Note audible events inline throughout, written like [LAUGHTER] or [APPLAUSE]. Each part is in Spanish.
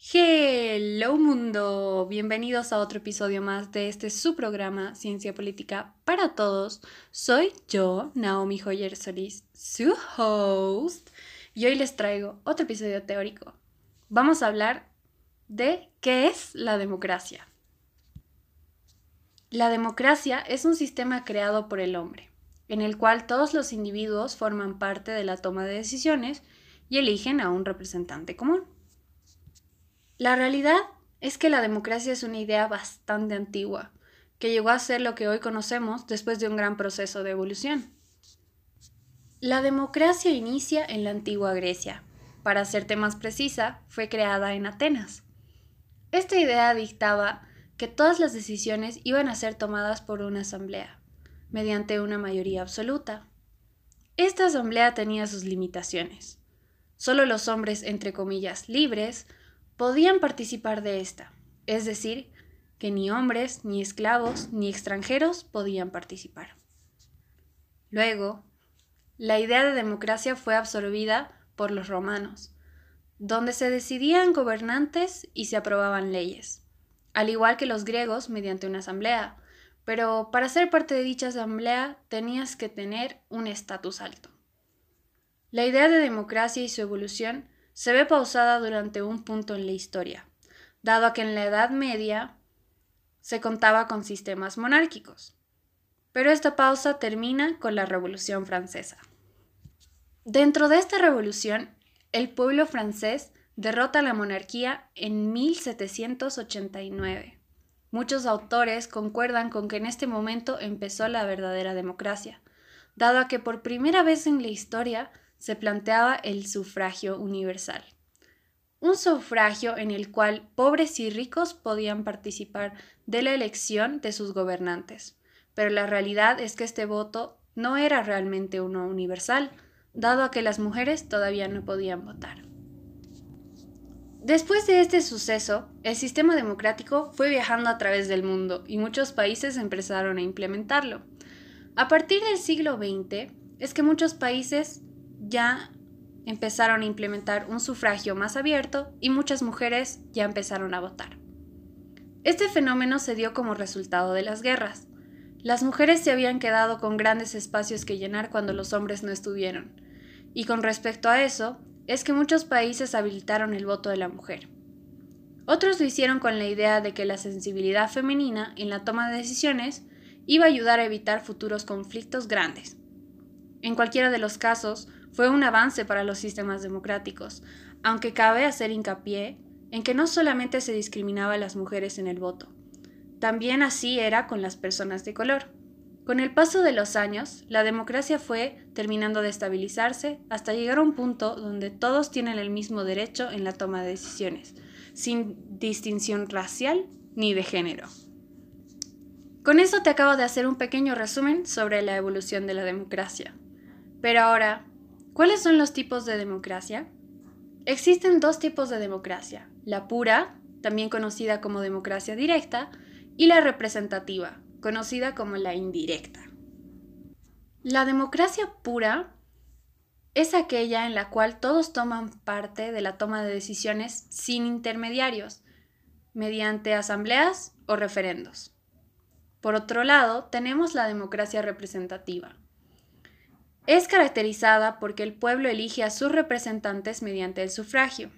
Hello mundo, bienvenidos a otro episodio más de este su programa Ciencia Política para Todos. Soy yo, Naomi Joyer Solís, su host, y hoy les traigo otro episodio teórico. Vamos a hablar de qué es la democracia. La democracia es un sistema creado por el hombre, en el cual todos los individuos forman parte de la toma de decisiones y eligen a un representante común. La realidad es que la democracia es una idea bastante antigua, que llegó a ser lo que hoy conocemos después de un gran proceso de evolución. La democracia inicia en la antigua Grecia. Para serte más precisa, fue creada en Atenas. Esta idea dictaba que todas las decisiones iban a ser tomadas por una asamblea, mediante una mayoría absoluta. Esta asamblea tenía sus limitaciones. Solo los hombres, entre comillas, libres, podían participar de esta, es decir, que ni hombres, ni esclavos, ni extranjeros podían participar. Luego, la idea de democracia fue absorbida por los romanos, donde se decidían gobernantes y se aprobaban leyes, al igual que los griegos mediante una asamblea, pero para ser parte de dicha asamblea tenías que tener un estatus alto. La idea de democracia y su evolución se ve pausada durante un punto en la historia, dado que en la Edad Media se contaba con sistemas monárquicos. Pero esta pausa termina con la Revolución Francesa. Dentro de esta revolución, el pueblo francés derrota a la monarquía en 1789. Muchos autores concuerdan con que en este momento empezó la verdadera democracia, dado a que por primera vez en la historia se planteaba el sufragio universal. Un sufragio en el cual pobres y ricos podían participar de la elección de sus gobernantes. Pero la realidad es que este voto no era realmente uno universal, dado a que las mujeres todavía no podían votar. Después de este suceso, el sistema democrático fue viajando a través del mundo y muchos países empezaron a implementarlo. A partir del siglo XX es que muchos países ya empezaron a implementar un sufragio más abierto y muchas mujeres ya empezaron a votar. Este fenómeno se dio como resultado de las guerras. Las mujeres se habían quedado con grandes espacios que llenar cuando los hombres no estuvieron. Y con respecto a eso, es que muchos países habilitaron el voto de la mujer. Otros lo hicieron con la idea de que la sensibilidad femenina en la toma de decisiones iba a ayudar a evitar futuros conflictos grandes. En cualquiera de los casos, fue un avance para los sistemas democráticos, aunque cabe hacer hincapié en que no solamente se discriminaba a las mujeres en el voto, también así era con las personas de color. Con el paso de los años, la democracia fue terminando de estabilizarse hasta llegar a un punto donde todos tienen el mismo derecho en la toma de decisiones, sin distinción racial ni de género. Con eso te acabo de hacer un pequeño resumen sobre la evolución de la democracia. Pero ahora ¿Cuáles son los tipos de democracia? Existen dos tipos de democracia, la pura, también conocida como democracia directa, y la representativa, conocida como la indirecta. La democracia pura es aquella en la cual todos toman parte de la toma de decisiones sin intermediarios, mediante asambleas o referendos. Por otro lado, tenemos la democracia representativa, es caracterizada porque el pueblo elige a sus representantes mediante el sufragio.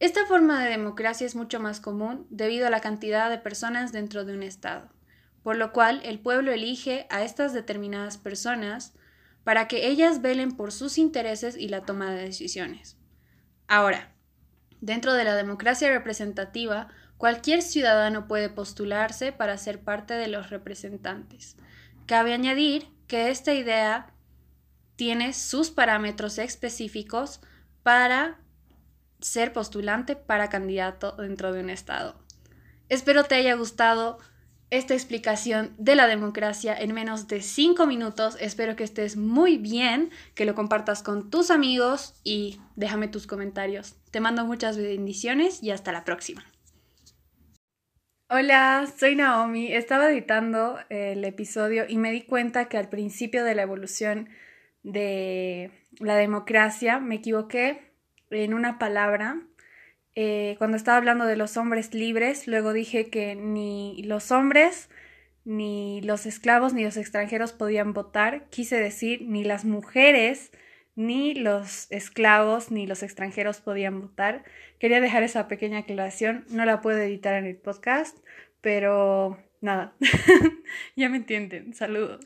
Esta forma de democracia es mucho más común debido a la cantidad de personas dentro de un Estado, por lo cual el pueblo elige a estas determinadas personas para que ellas velen por sus intereses y la toma de decisiones. Ahora, dentro de la democracia representativa, cualquier ciudadano puede postularse para ser parte de los representantes. Cabe añadir que esta idea tiene sus parámetros específicos para ser postulante para candidato dentro de un estado. Espero te haya gustado esta explicación de la democracia en menos de 5 minutos. Espero que estés muy bien, que lo compartas con tus amigos y déjame tus comentarios. Te mando muchas bendiciones y hasta la próxima. Hola, soy Naomi. Estaba editando el episodio y me di cuenta que al principio de la evolución de la democracia, me equivoqué en una palabra eh, cuando estaba hablando de los hombres libres, luego dije que ni los hombres, ni los esclavos, ni los extranjeros podían votar. Quise decir, ni las mujeres, ni los esclavos, ni los extranjeros podían votar. Quería dejar esa pequeña aclaración. No la puedo editar en el podcast, pero nada. [LAUGHS] ya me entienden. Saludos.